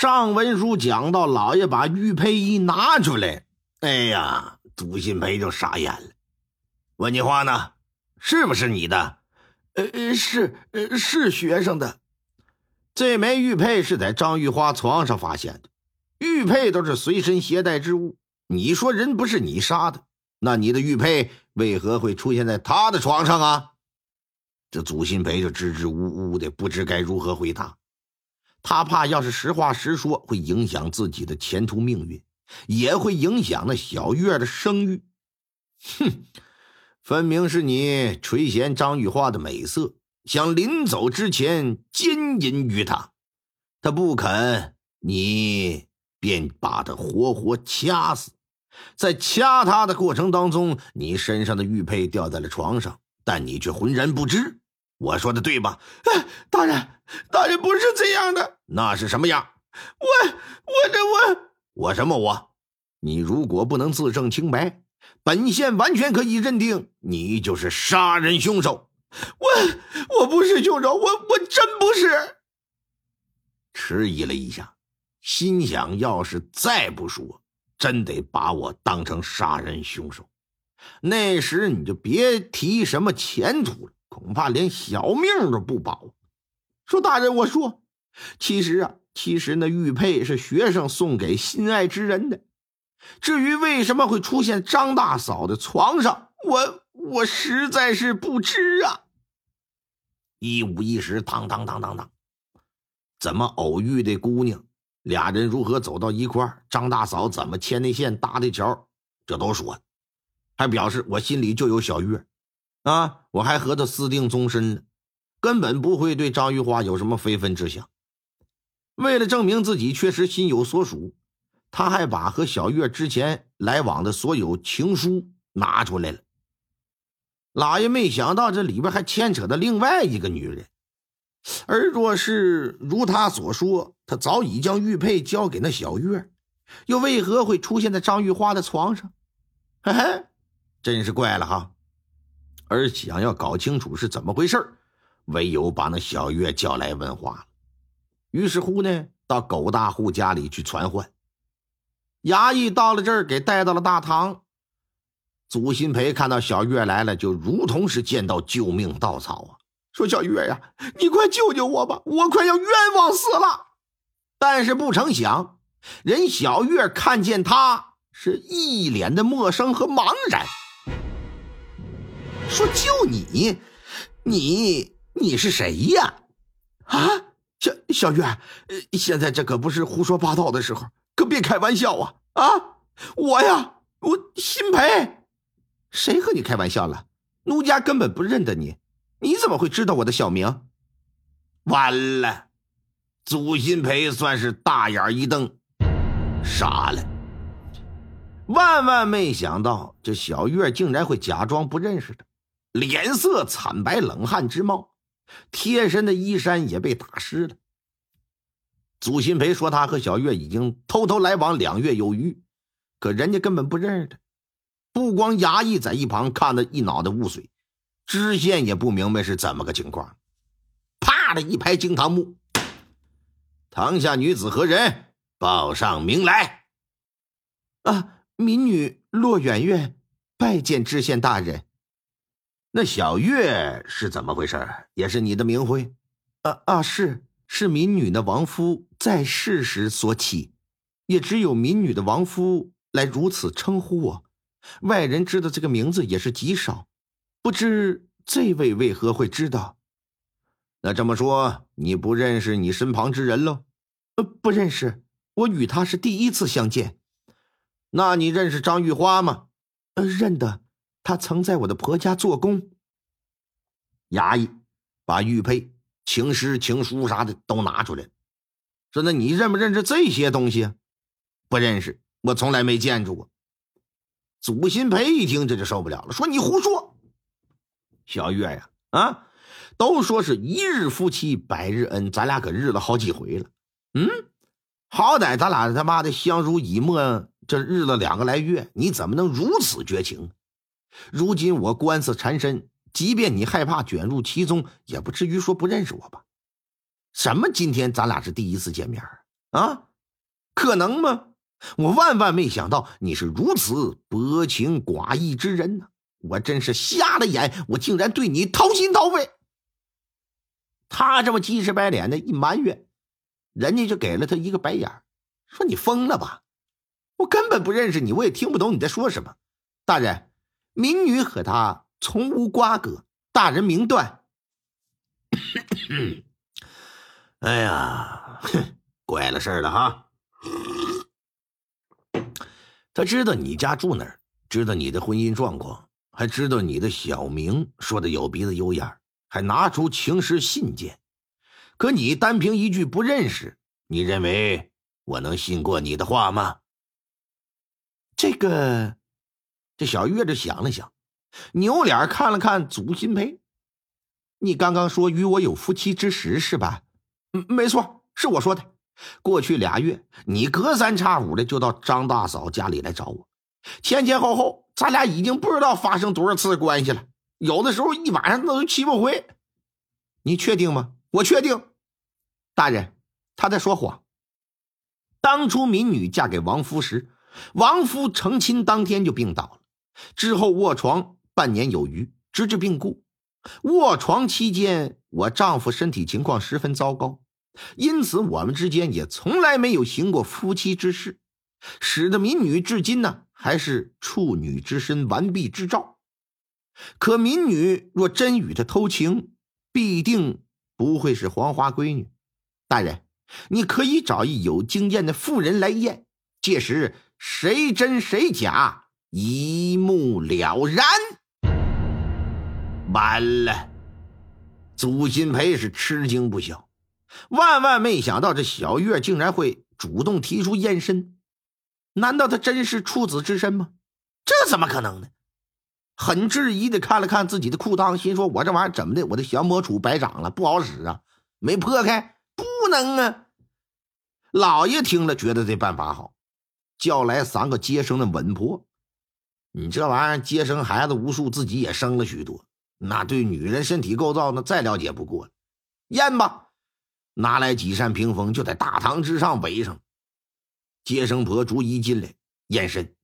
上文书讲到，老爷把玉佩一拿出来，哎呀，祖新培就傻眼了。问你话呢，是不是你的？呃，是，呃，是学生的。这枚玉佩是在张玉花床上发现的。玉佩都是随身携带之物，你说人不是你杀的，那你的玉佩为何会出现在他的床上啊？这祖新培就支支吾吾的，不知该如何回答。他怕要是实话实说，会影响自己的前途命运，也会影响那小月的声誉。哼，分明是你垂涎张玉花的美色，想临走之前奸淫于她，她不肯，你。便把他活活掐死，在掐他的过程当中，你身上的玉佩掉在了床上，但你却浑然不知。我说的对吧？哎，大人，大人不是这样的。那是什么样？我，我这我我什么我？你如果不能自证清白，本县完全可以认定你就是杀人凶手。我我不是凶手，我我真不是。迟疑了一下。心想，要是再不说，真得把我当成杀人凶手，那时你就别提什么前途了，恐怕连小命都不保。说大人，我说，其实啊，其实那玉佩是学生送给心爱之人的。至于为什么会出现张大嫂的床上，我我实在是不知啊。一五一十，当当当当当，怎么偶遇的姑娘？俩人如何走到一块儿？张大嫂怎么牵的线搭的桥？这都说，还表示我心里就有小月，啊，我还和他私定终身呢，根本不会对张玉花有什么非分之想。为了证明自己确实心有所属，他还把和小月之前来往的所有情书拿出来了。老爷没想到这里边还牵扯到另外一个女人。而若是如他所说，他早已将玉佩交给那小月，又为何会出现在张玉花的床上？嘿嘿，真是怪了哈！而想要搞清楚是怎么回事唯有把那小月叫来问话了。于是乎呢，到狗大户家里去传唤。衙役到了这儿，给带到了大堂。祖新培看到小月来了，就如同是见到救命稻草啊！说小月呀，你快救救我吧，我快要冤枉死了。但是不成想，人小月看见他是一脸的陌生和茫然。说救你，你你是谁呀？啊，小小月，现在这可不是胡说八道的时候，可别开玩笑啊！啊，我呀，我辛培，谁和你开玩笑了？奴家根本不认得你。你怎么会知道我的小名？完了，祖新培算是大眼一瞪，傻了。万万没想到，这小月竟然会假装不认识他，脸色惨白，冷汗直冒，贴身的衣衫也被打湿了。祖新培说，他和小月已经偷偷来往两月有余，可人家根本不认识他。不光衙役在一旁看得一脑袋雾水。知县也不明白是怎么个情况，啪的一拍惊堂木，堂下女子何人？报上名来。啊，民女骆媛媛拜见知县大人。那小月是怎么回事？也是你的名讳？啊啊，是是民女的亡夫在世时所起，也只有民女的亡夫来如此称呼我，外人知道这个名字也是极少。不知这位为何会知道？那这么说，你不认识你身旁之人喽？呃，不认识，我与他是第一次相见。那你认识张玉花吗？呃，认得，他曾在我的婆家做工。衙役把玉佩、情诗、情书啥的都拿出来，说：“那你认不认识这些东西？”不认识，我从来没见着过。祖新培一听，这就受不了了，说：“你胡说！”小月呀，啊，都说是一日夫妻百日恩，咱俩可日了好几回了。嗯，好歹咱俩他妈的相濡以沫，这日了两个来月，你怎么能如此绝情？如今我官司缠身，即便你害怕卷入其中，也不至于说不认识我吧？什么？今天咱俩是第一次见面啊，可能吗？我万万没想到你是如此薄情寡义之人呢！我真是瞎了眼，我竟然对你掏心掏肺。他这么急赤白脸的一埋怨，人家就给了他一个白眼说：“你疯了吧？我根本不认识你，我也听不懂你在说什么。”大人，民女和他从无瓜葛，大人明断。哎呀，怪了事儿了哈！他知道你家住哪儿，知道你的婚姻状况，还知道你的小名说的有鼻子有眼还拿出情诗信件。可你单凭一句不认识，你认为我能信过你的话吗？这个，这小月子想了想，扭脸看了看祖新培。你刚刚说与我有夫妻之实是吧？嗯，没错，是我说的。过去俩月，你隔三差五的就到张大嫂家里来找我，前前后后，咱俩已经不知道发生多少次关系了。有的时候一晚上都七八回。你确定吗？我确定。大人，他在说谎。当初民女嫁给王夫时，王夫成亲当天就病倒了，之后卧床半年有余，直至病故。卧床期间，我丈夫身体情况十分糟糕。因此，我们之间也从来没有行过夫妻之事，使得民女至今呢还是处女之身、完璧之兆。可民女若真与他偷情，必定不会是黄花闺女。大人，你可以找一有经验的妇人来验，届时谁真谁假一目了然。完了，祖新培是吃惊不小。万万没想到，这小月竟然会主动提出验身。难道他真是处子之身吗？这怎么可能呢？很质疑的看了看自己的裤裆，心说：“我这玩意儿怎么的？我的降魔杵白长了，不好使啊！没破开，不能啊！”老爷听了，觉得这办法好，叫来三个接生的稳婆。你这玩意儿接生孩子无数，自己也生了许多，那对女人身体构造那再了解不过了。验吧。拿来几扇屏风，就在大堂之上围上。接生婆逐一进来验身，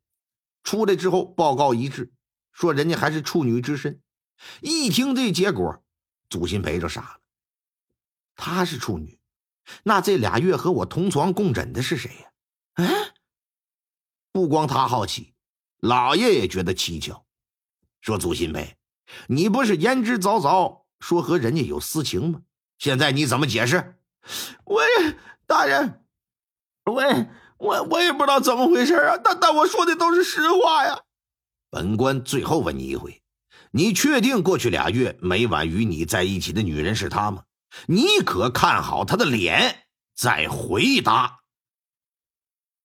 出来之后报告一致，说人家还是处女之身。一听这结果，祖新培就傻了。她是处女，那这俩月和我同床共枕的是谁呀？哎，不光他好奇，老爷也觉得蹊跷。说祖新培，你不是言之凿凿说和人家有私情吗？现在你怎么解释？我大人，我我我也不知道怎么回事啊！但但我说的都是实话呀。本官最后问你一回，你确定过去俩月每晚与你在一起的女人是她吗？你可看好她的脸，再回答。